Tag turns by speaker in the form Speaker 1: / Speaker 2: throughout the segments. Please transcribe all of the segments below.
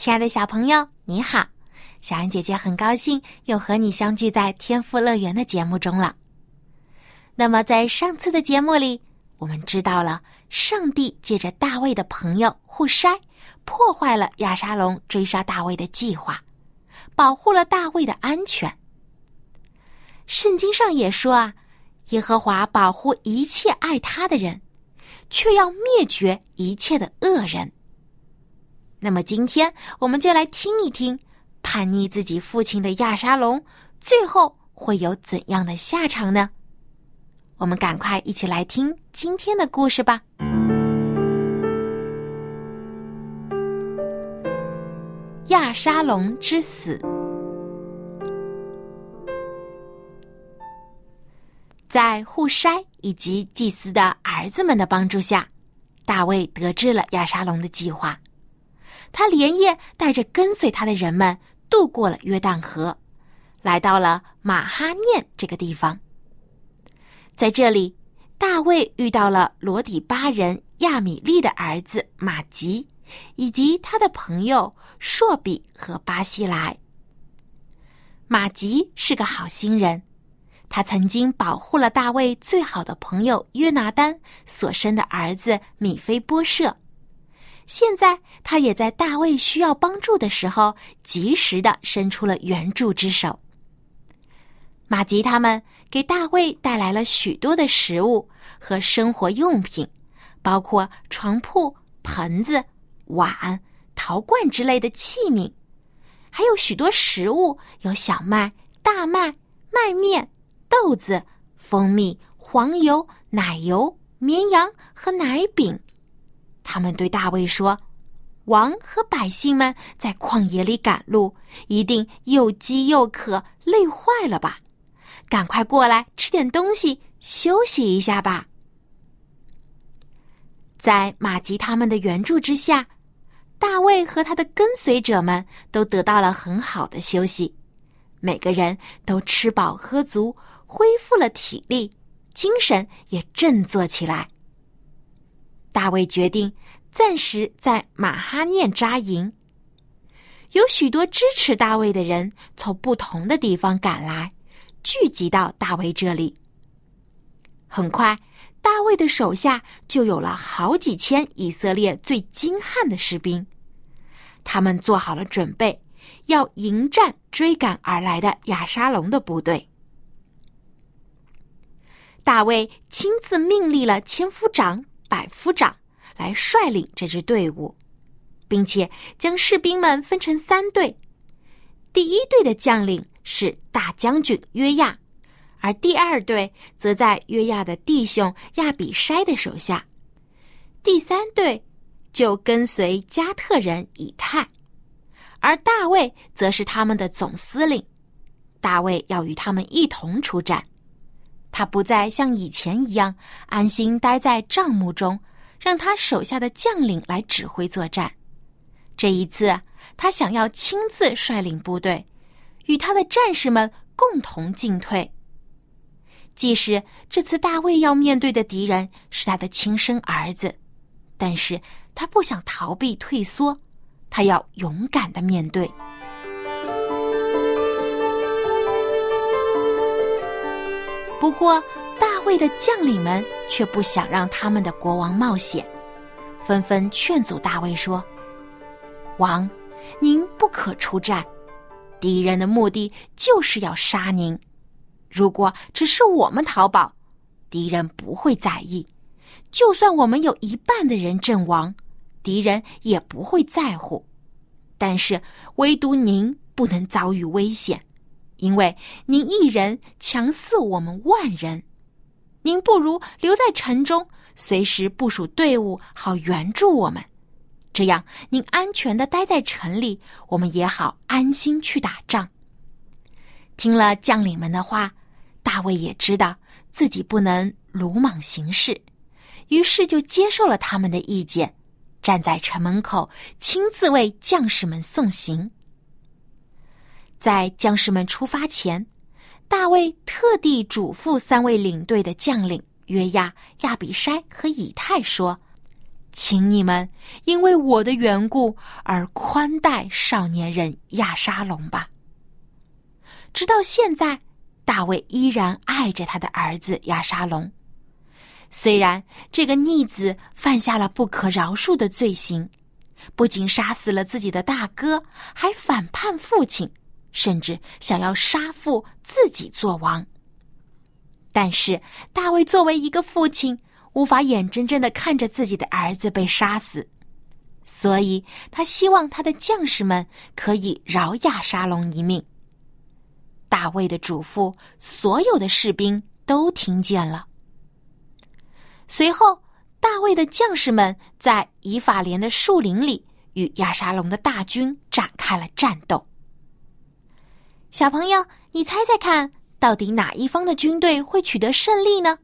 Speaker 1: 亲爱的小朋友，你好，小安姐姐很高兴又和你相聚在天赋乐园的节目中了。那么，在上次的节目里，我们知道了上帝借着大卫的朋友户筛，破坏了亚沙龙追杀大卫的计划，保护了大卫的安全。圣经上也说啊，耶和华保护一切爱他的人，却要灭绝一切的恶人。那么今天我们就来听一听，叛逆自己父亲的亚沙龙最后会有怎样的下场呢？我们赶快一起来听今天的故事吧。亚沙龙之死，在户筛以及祭司的儿子们的帮助下，大卫得知了亚沙龙的计划。他连夜带着跟随他的人们渡过了约旦河，来到了马哈念这个地方。在这里，大卫遇到了罗底巴人亚米利的儿子马吉，以及他的朋友朔比和巴西来。马吉是个好心人，他曾经保护了大卫最好的朋友约拿丹所生的儿子米菲波设。现在，他也在大卫需要帮助的时候，及时的伸出了援助之手。马吉他们给大卫带来了许多的食物和生活用品，包括床铺、盆子、碗、陶罐之类的器皿，还有许多食物，有小麦、大麦、麦面、豆子、蜂蜜、黄油、奶油、绵羊和奶饼。他们对大卫说：“王和百姓们在旷野里赶路，一定又饥又渴，累坏了吧？赶快过来吃点东西，休息一下吧。”在马吉他们的援助之下，大卫和他的跟随者们都得到了很好的休息，每个人都吃饱喝足，恢复了体力，精神也振作起来。大卫决定暂时在马哈念扎营。有许多支持大卫的人从不同的地方赶来，聚集到大卫这里。很快，大卫的手下就有了好几千以色列最精悍的士兵，他们做好了准备，要迎战追赶而来的亚沙龙的部队。大卫亲自命令了千夫长。百夫长来率领这支队伍，并且将士兵们分成三队。第一队的将领是大将军约亚，而第二队则在约亚的弟兄亚比筛的手下。第三队就跟随加特人以太，而大卫则是他们的总司令。大卫要与他们一同出战。他不再像以前一样安心待在帐幕中，让他手下的将领来指挥作战。这一次，他想要亲自率领部队，与他的战士们共同进退。即使这次大卫要面对的敌人是他的亲生儿子，但是他不想逃避退缩，他要勇敢的面对。不过，大卫的将领们却不想让他们的国王冒险，纷纷劝阻大卫说：“王，您不可出战，敌人的目的就是要杀您。如果只是我们逃跑，敌人不会在意；就算我们有一半的人阵亡，敌人也不会在乎。但是，唯独您不能遭遇危险。”因为您一人强似我们万人，您不如留在城中，随时部署队伍，好援助我们。这样您安全的待在城里，我们也好安心去打仗。”听了将领们的话，大卫也知道自己不能鲁莽行事，于是就接受了他们的意见，站在城门口，亲自为将士们送行。在将士们出发前，大卫特地嘱咐三位领队的将领约亚、亚比筛和以太说：“请你们因为我的缘故而宽待少年人亚沙龙吧。”直到现在，大卫依然爱着他的儿子亚沙龙。虽然这个逆子犯下了不可饶恕的罪行，不仅杀死了自己的大哥，还反叛父亲，甚至想要杀父自己做王。但是大卫作为一个父亲，无法眼睁睁的看着自己的儿子被杀死，所以他希望他的将士们可以饶亚沙龙一命。大卫的嘱咐，所有的士兵都听见了。随后，大卫的将士们在以法莲的树林里与亚沙龙的大军展开了战斗。小朋友，你猜猜看，到底哪一方的军队会取得胜利呢？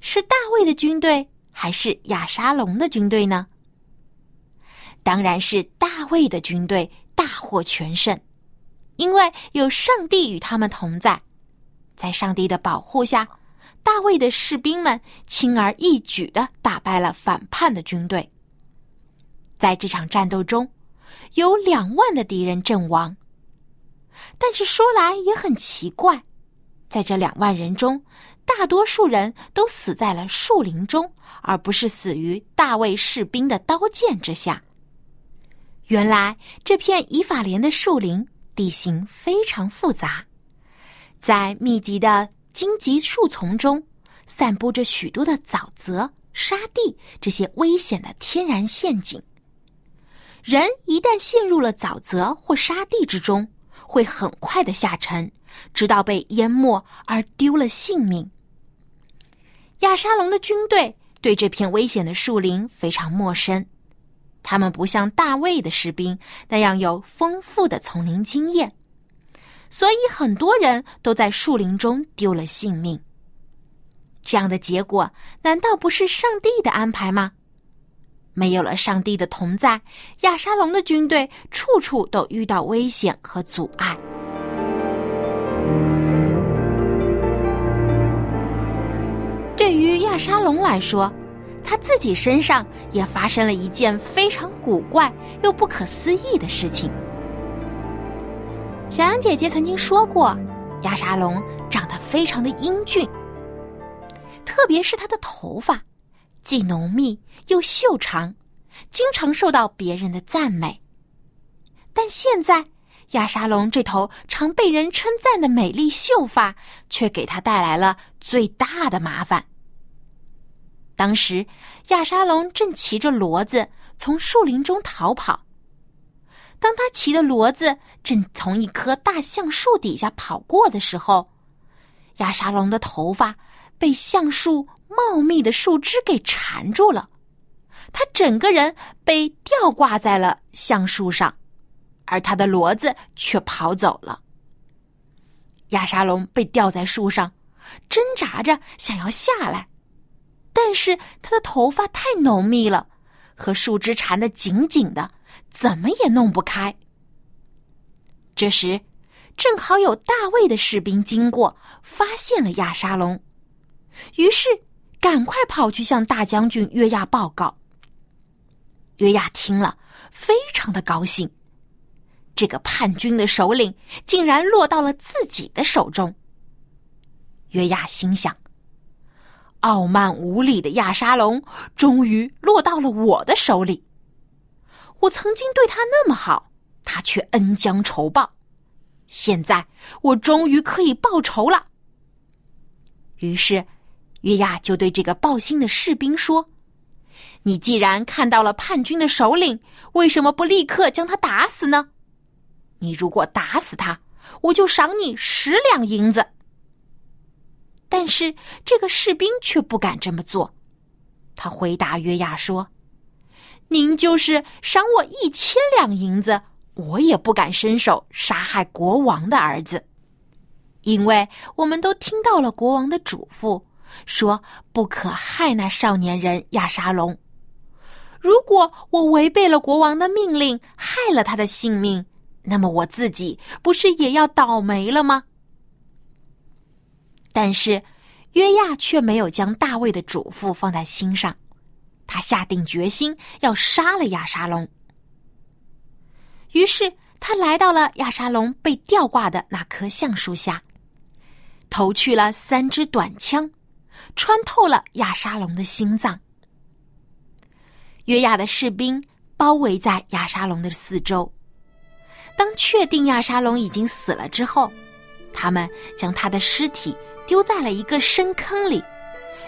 Speaker 1: 是大卫的军队，还是亚沙龙的军队呢？当然是大卫的军队大获全胜。因为有上帝与他们同在，在上帝的保护下，大卫的士兵们轻而易举的打败了反叛的军队。在这场战斗中，有两万的敌人阵亡。但是说来也很奇怪，在这两万人中，大多数人都死在了树林中，而不是死于大卫士兵的刀剑之下。原来这片以法莲的树林。地形非常复杂，在密集的荆棘树丛中，散布着许多的沼泽、沙地这些危险的天然陷阱。人一旦陷入了沼泽或沙地之中，会很快的下沉，直到被淹没而丢了性命。亚沙龙的军队对这片危险的树林非常陌生。他们不像大卫的士兵那样有丰富的丛林经验，所以很多人都在树林中丢了性命。这样的结果难道不是上帝的安排吗？没有了上帝的同在，亚沙龙的军队处处都遇到危险和阻碍。对于亚沙龙来说，他自己身上也发生了一件非常古怪又不可思议的事情。小羊姐姐曾经说过，亚沙龙长得非常的英俊，特别是他的头发，既浓密又秀长，经常受到别人的赞美。但现在，亚沙龙这头常被人称赞的美丽秀发，却给他带来了最大的麻烦。当时，亚沙龙正骑着骡子从树林中逃跑。当他骑的骡子正从一棵大橡树底下跑过的时候，亚沙龙的头发被橡树茂密的树枝给缠住了，他整个人被吊挂在了橡树上，而他的骡子却跑走了。亚沙龙被吊在树上，挣扎着想要下来。但是他的头发太浓密了，和树枝缠得紧紧的，怎么也弄不开。这时，正好有大卫的士兵经过，发现了亚沙龙，于是赶快跑去向大将军约亚报告。约亚听了，非常的高兴，这个叛军的首领竟然落到了自己的手中。约亚心想。傲慢无礼的亚沙龙终于落到了我的手里。我曾经对他那么好，他却恩将仇报。现在我终于可以报仇了。于是，约亚就对这个报信的士兵说：“你既然看到了叛军的首领，为什么不立刻将他打死呢？你如果打死他，我就赏你十两银子。”但是这个士兵却不敢这么做。他回答约亚说：“您就是赏我一千两银子，我也不敢伸手杀害国王的儿子，因为我们都听到了国王的嘱咐，说不可害那少年人亚沙龙。如果我违背了国王的命令，害了他的性命，那么我自己不是也要倒霉了吗？但是约亚却没有将大卫的嘱咐放在心上。他下定决心要杀了亚沙龙，于是他来到了亚沙龙被吊挂的那棵橡树下，投去了三支短枪，穿透了亚沙龙的心脏。约亚的士兵包围在亚沙龙的四周，当确定亚沙龙已经死了之后，他们将他的尸体丢在了一个深坑里，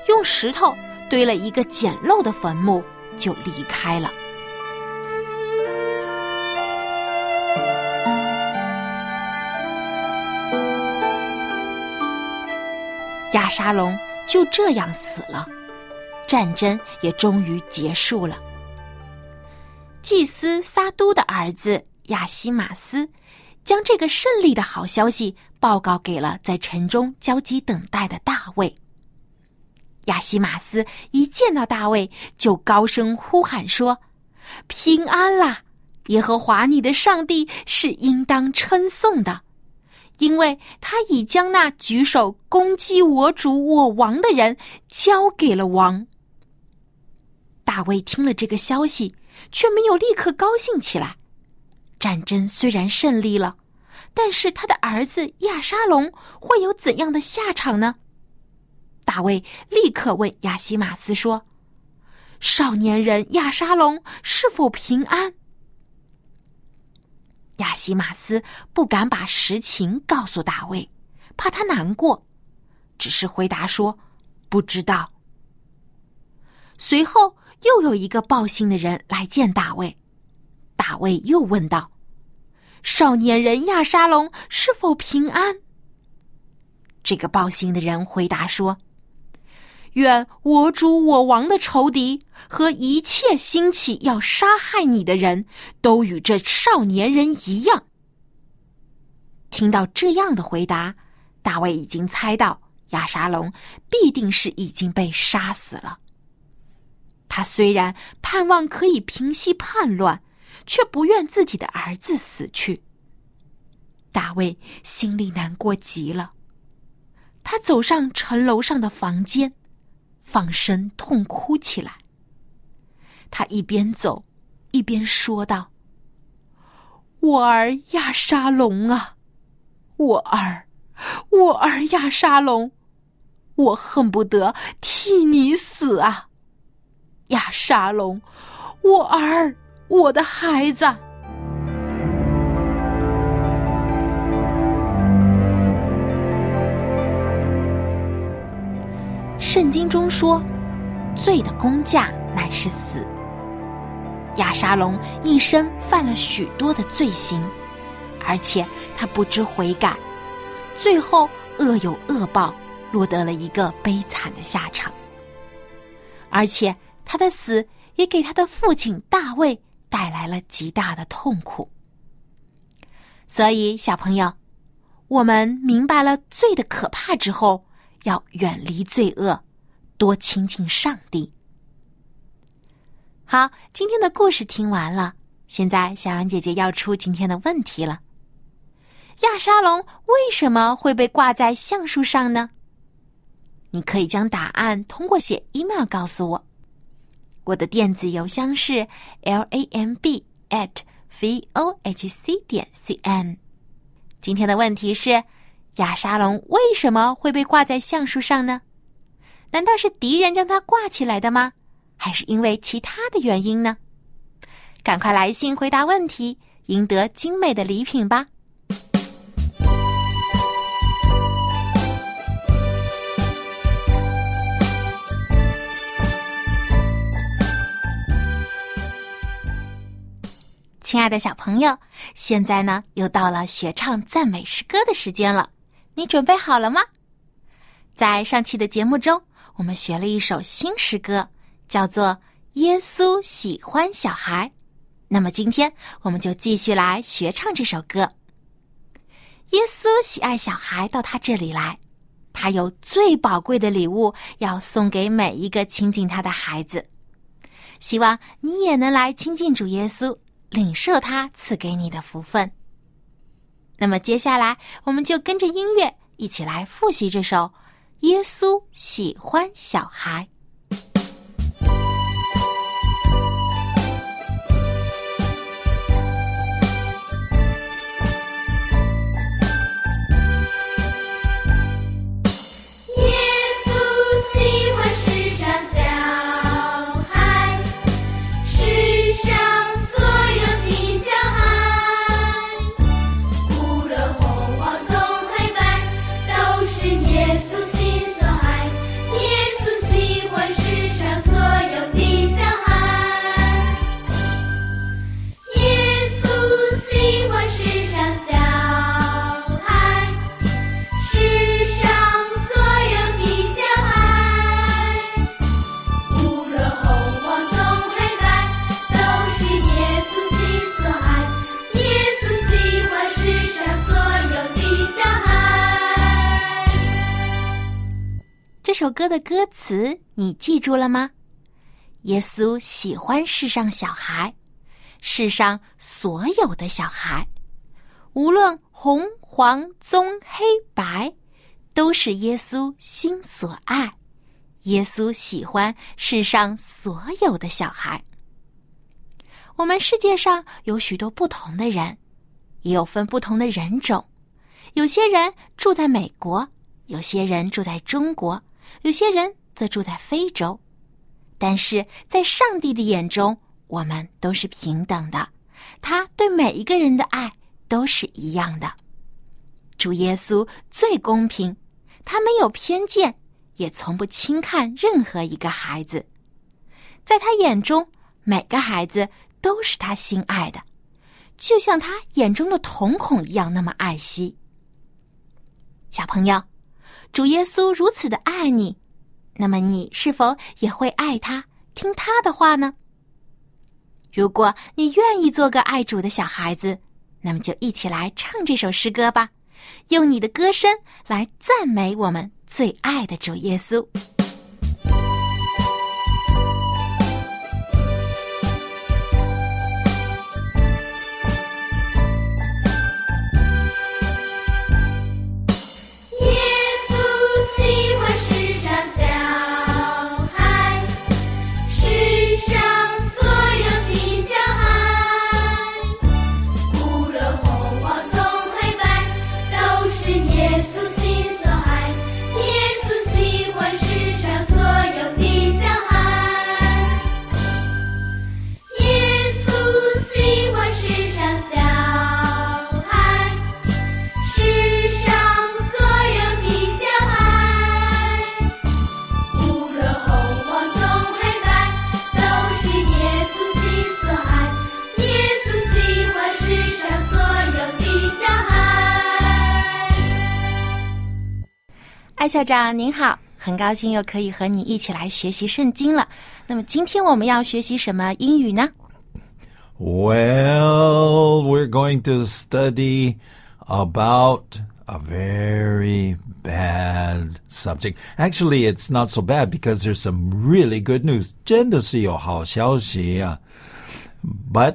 Speaker 1: 用石头。堆了一个简陋的坟墓，就离开了。亚沙龙就这样死了，战争也终于结束了。祭司撒都的儿子亚西马斯将这个胜利的好消息报告给了在城中焦急等待的大卫。亚西马斯一见到大卫，就高声呼喊说：“平安啦！耶和华你的上帝是应当称颂的，因为他已将那举手攻击我主我王的人交给了王。”大卫听了这个消息，却没有立刻高兴起来。战争虽然胜利了，但是他的儿子亚沙龙会有怎样的下场呢？大卫立刻问亚西马斯说：“少年人亚沙龙是否平安？”亚西马斯不敢把实情告诉大卫，怕他难过，只是回答说：“不知道。”随后又有一个报信的人来见大卫，大卫又问道：“少年人亚沙龙是否平安？”这个报信的人回答说。愿我主我王的仇敌和一切兴起要杀害你的人都与这少年人一样。听到这样的回答，大卫已经猜到亚沙龙必定是已经被杀死了。他虽然盼望可以平息叛乱，却不愿自己的儿子死去。大卫心里难过极了，他走上城楼上的房间。放声痛哭起来。他一边走，一边说道：“我儿亚沙龙啊，我儿，我儿亚沙龙，我恨不得替你死啊！亚沙龙，我儿，我的孩子。”圣经中说：“罪的工价乃是死。”亚沙龙一生犯了许多的罪行，而且他不知悔改，最后恶有恶报，落得了一个悲惨的下场。而且他的死也给他的父亲大卫带来了极大的痛苦。所以，小朋友，我们明白了罪的可怕之后。要远离罪恶，多亲近上帝。好，今天的故事听完了，现在小杨姐姐要出今天的问题了：亚沙龙为什么会被挂在橡树上呢？你可以将答案通过写 email 告诉我，我的电子邮箱是 l a m b at v o h c 点 c n。今天的问题是。亚沙龙为什么会被挂在橡树上呢？难道是敌人将它挂起来的吗？还是因为其他的原因呢？赶快来信回答问题，赢得精美的礼品吧！亲爱的小朋友，现在呢，又到了学唱赞美诗歌的时间了。你准备好了吗？在上期的节目中，我们学了一首新诗歌，叫做《耶稣喜欢小孩。那么今天我们就继续来学唱这首歌。耶稣喜爱小孩到他这里来，他有最宝贵的礼物要送给每一个亲近他的孩子。希望你也能来亲近主耶稣，领受他赐给你的福分。那么接下来，我们就跟着音乐一起来复习这首《耶稣喜欢小孩》。歌的歌词你记住了吗？耶稣喜欢世上小孩，世上所有的小孩，无论红黄棕黑白，都是耶稣心所爱。耶稣喜欢世上所有的小孩。我们世界上有许多不同的人，也有分不同的人种。有些人住在美国，有些人住在中国。有些人则住在非洲，但是在上帝的眼中，我们都是平等的。他对每一个人的爱都是一样的。主耶稣最公平，他没有偏见，也从不轻看任何一个孩子。在他眼中，每个孩子都是他心爱的，就像他眼中的瞳孔一样那么爱惜。小朋友。主耶稣如此的爱你，那么你是否也会爱他、听他的话呢？如果你愿意做个爱主的小孩子，那么就一起来唱这首诗歌吧，用你的歌声来赞美我们最爱的主耶稣。艾校长您好，很高兴又可以和你一起来学习圣经了。那么今天我们要学习什么英语呢
Speaker 2: ？Well, we're going to study about a very bad subject. Actually, it's not so bad because there's some really good news. 真的是有好消息啊！But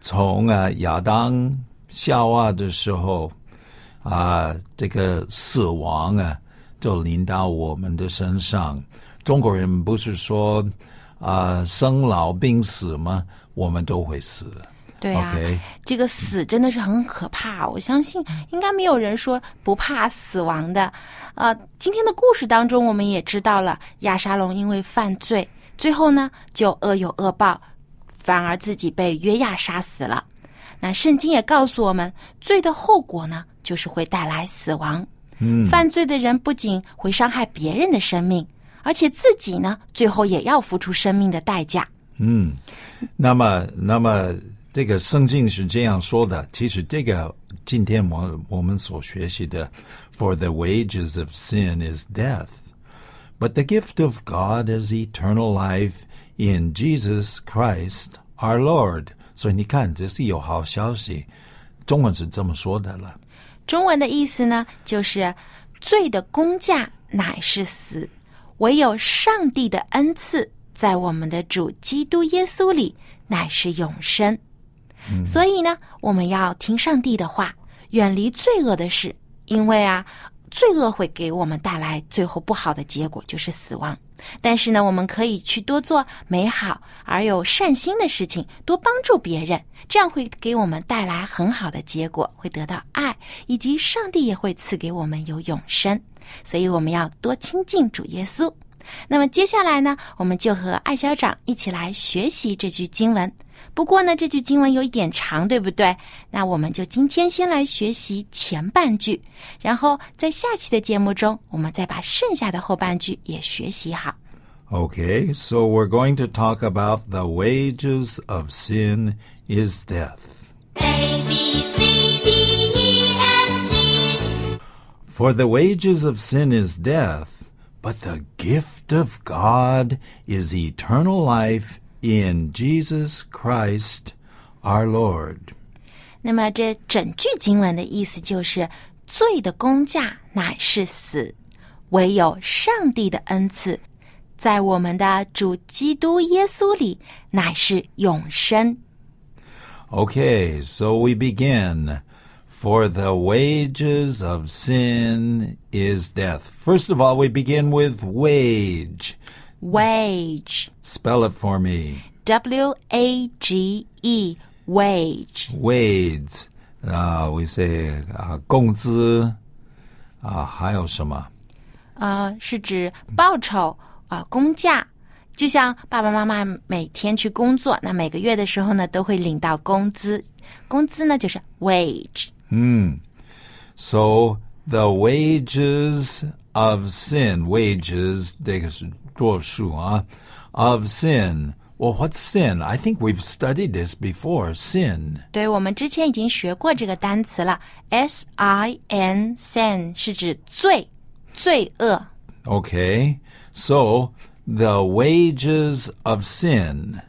Speaker 2: 从啊亚当夏娃的时候啊，这个死亡啊。就临到我们的身上。中国人不是说啊，生老病死吗？我们都会死。
Speaker 1: 对啊，这个死真的是很可怕。我相信应该没有人说不怕死亡的。啊，今天的故事当中，我们也知道了亚沙龙因为犯罪，最后呢就恶有恶报，反而自己被约亚杀死了。那圣经也告诉我们，罪的后果呢，就是会带来死亡。犯罪的人不仅会伤害别人的生命，而且自己呢，最后也要付出生命的代价。
Speaker 2: 嗯，那么，那么这个圣经是这样说的。其实，这个今天我我们所学习的，“For the wages of sin is death”，But the gift of God is eternal life in Jesus Christ our Lord. 所以你看，这是有好消息。中文是这么说的了。
Speaker 1: 中文的意思呢，就是罪的工价乃是死，唯有上帝的恩赐在我们的主基督耶稣里乃是永生。所以呢，我们要听上帝的话，远离罪恶的事，因为啊，罪恶会给我们带来最后不好的结果，就是死亡。但是呢，我们可以去多做美好而有善心的事情，多帮助别人，这样会给我们带来很好的结果，会得到爱，以及上帝也会赐给我们有永生。所以我们要多亲近主耶稣。那么接下来呢，我们就和艾校长一起来学习这句经文。不过呢，这句经文有一点长，对不对？那我们就今天先来学习前半句，然后在下期的节目中，我们再把剩下的后半句也学习好。
Speaker 2: Okay, so we're going to talk about the wages of sin is death.
Speaker 3: A B C D E F G
Speaker 2: For the wages of sin is death, but the gift of God is eternal life in Jesus Christ our Lord.
Speaker 1: 那么这整句经文的意思就是：罪的工价乃是死，唯有上帝的恩赐，在我们的主基督耶稣里乃是永生。
Speaker 2: Okay, so we begin. For the wages of sin is death. First of all, we begin with wage.
Speaker 1: Wage,
Speaker 2: Spell it for me.
Speaker 1: W A G E, wage.
Speaker 2: Wage. Uh, we say uh, 工资啊，还有什么？
Speaker 1: 呃，是指报酬啊、工价。就像爸爸妈妈每天去工作，那每个月的时候呢，都会领到工资。工资呢，就是 wage。
Speaker 2: So the wages of sin, wages 这个是 多数啊 of sin. Well, what's sin? I think we've studied this before. Sin.
Speaker 1: 对，我们之前已经学过这个单词了，s i n sin 是指罪、罪恶。
Speaker 2: Okay. So the wages of sin.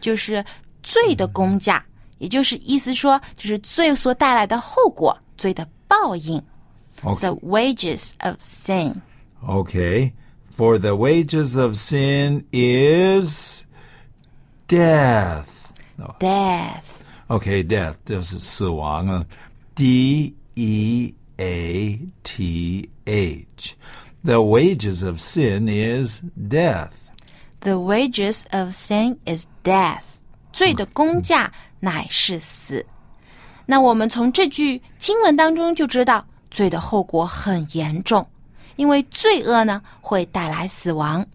Speaker 1: 就是罪的工价，也就是意思说，就是罪所带来的后果，罪的报应。
Speaker 2: Okay.
Speaker 1: The wages of sin.
Speaker 2: Okay. For the wages of sin is death.
Speaker 1: Death.
Speaker 2: Okay, death 就是死亡啊，D E A T H. The wages of sin is death.
Speaker 1: The wages of sin is death. 罪的工价乃是死。那我们从这句经文当中就知道，罪的后果很严重， 因为罪恶呢会带来死亡。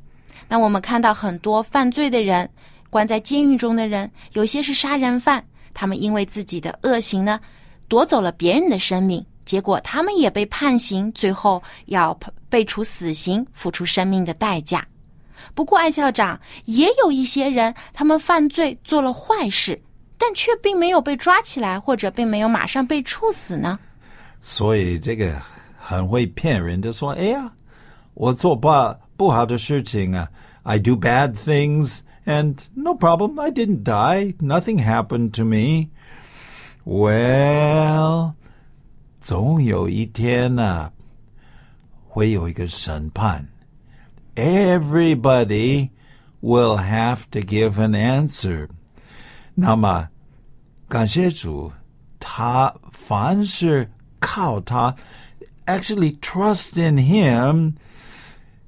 Speaker 1: 那我们看到很多犯罪的人，关在监狱中的人，有些是杀人犯，他们因为自己的恶行呢，夺走了别人的生命，结果他们也被判刑，最后要被处死刑，付出生命的代价。不过，艾校长也有一些人，他们犯罪做了坏事，但却并没有被抓起来，或者并没有马上被处死呢。
Speaker 2: 所以这个很会骗人的说，哎呀，我做不不好的事情啊，I do bad things and no problem, I didn't die, nothing happened to me. Well，总有一天呢、会有一个审判。Everybody will have to give an answer. 那么，感谢主，他凡是靠他 ，actually trust in him,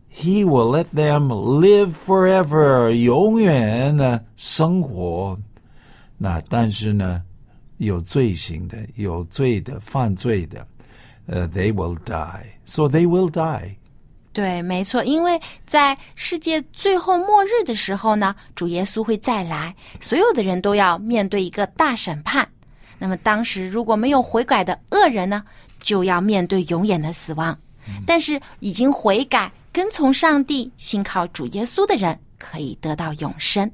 Speaker 2: he will let them live forever，永远呢生活。那但是呢，有罪行的、有罪的、犯罪的，呃、t h e y will die. So they will die.
Speaker 1: 对，没错，因为在世界最后末日的时候呢，主耶稣会再来，所有的人都要面对一个大审判。那么当时如果没有悔改的恶人呢，就要面对永远的死亡。但是已经悔改、跟从上帝、信靠主耶稣的人，可以得到永生。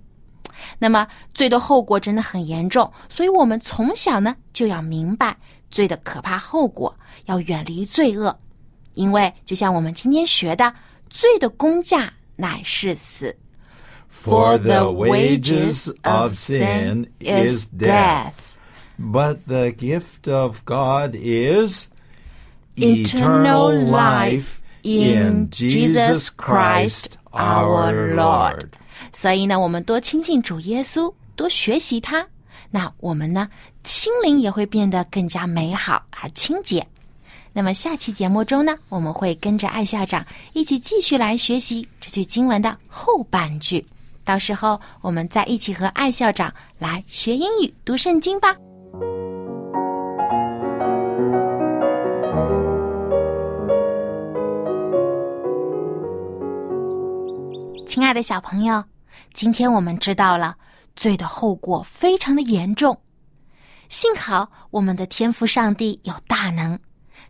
Speaker 1: 那么罪的后果真的很严重，所以我们从小呢就要明白罪的可怕后果，要远离罪恶。因为就像我们今天学的，罪的工价乃是死。
Speaker 2: For the wages of sin is death, but the gift of God is
Speaker 1: Eternal life in Jesus Christ our Lord. 所以呢，我们多亲近主耶稣，多学习他，那我们呢，心灵也会变得更加美好而清洁。那么下期节目中呢，我们会跟着艾校长一起继续来学习这句经文的后半句。到时候我们再一起和艾校长来学英语、读圣经吧。亲爱的小朋友，今天我们知道了罪的后果非常的严重。幸好我们的天父上帝有大能，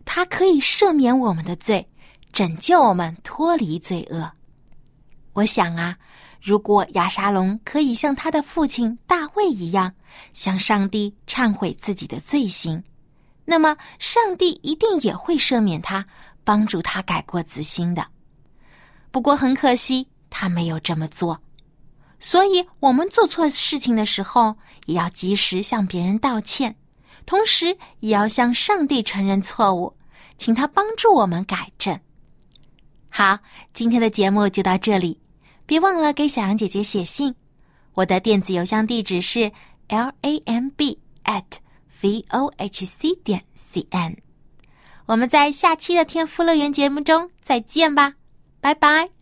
Speaker 1: 他可以赦免我们的罪，拯救我们脱离罪恶。我想啊，如果亚沙龙可以像他的父亲大卫一样，向上帝忏悔自己的罪行，那么上帝一定也会赦免他，帮助他改过自新的。不过很可惜，他没有这么做。所以，我们做错事情的时候，也要及时向别人道歉，同时也要向上帝承认错误，请他帮助我们改正。好，今天的节目就到这里，别忘了给小羊姐姐写信，我的电子邮箱地址是 l a m b at v o h c 点 c n。我们在下期的天赋乐园节目中再见吧，拜拜。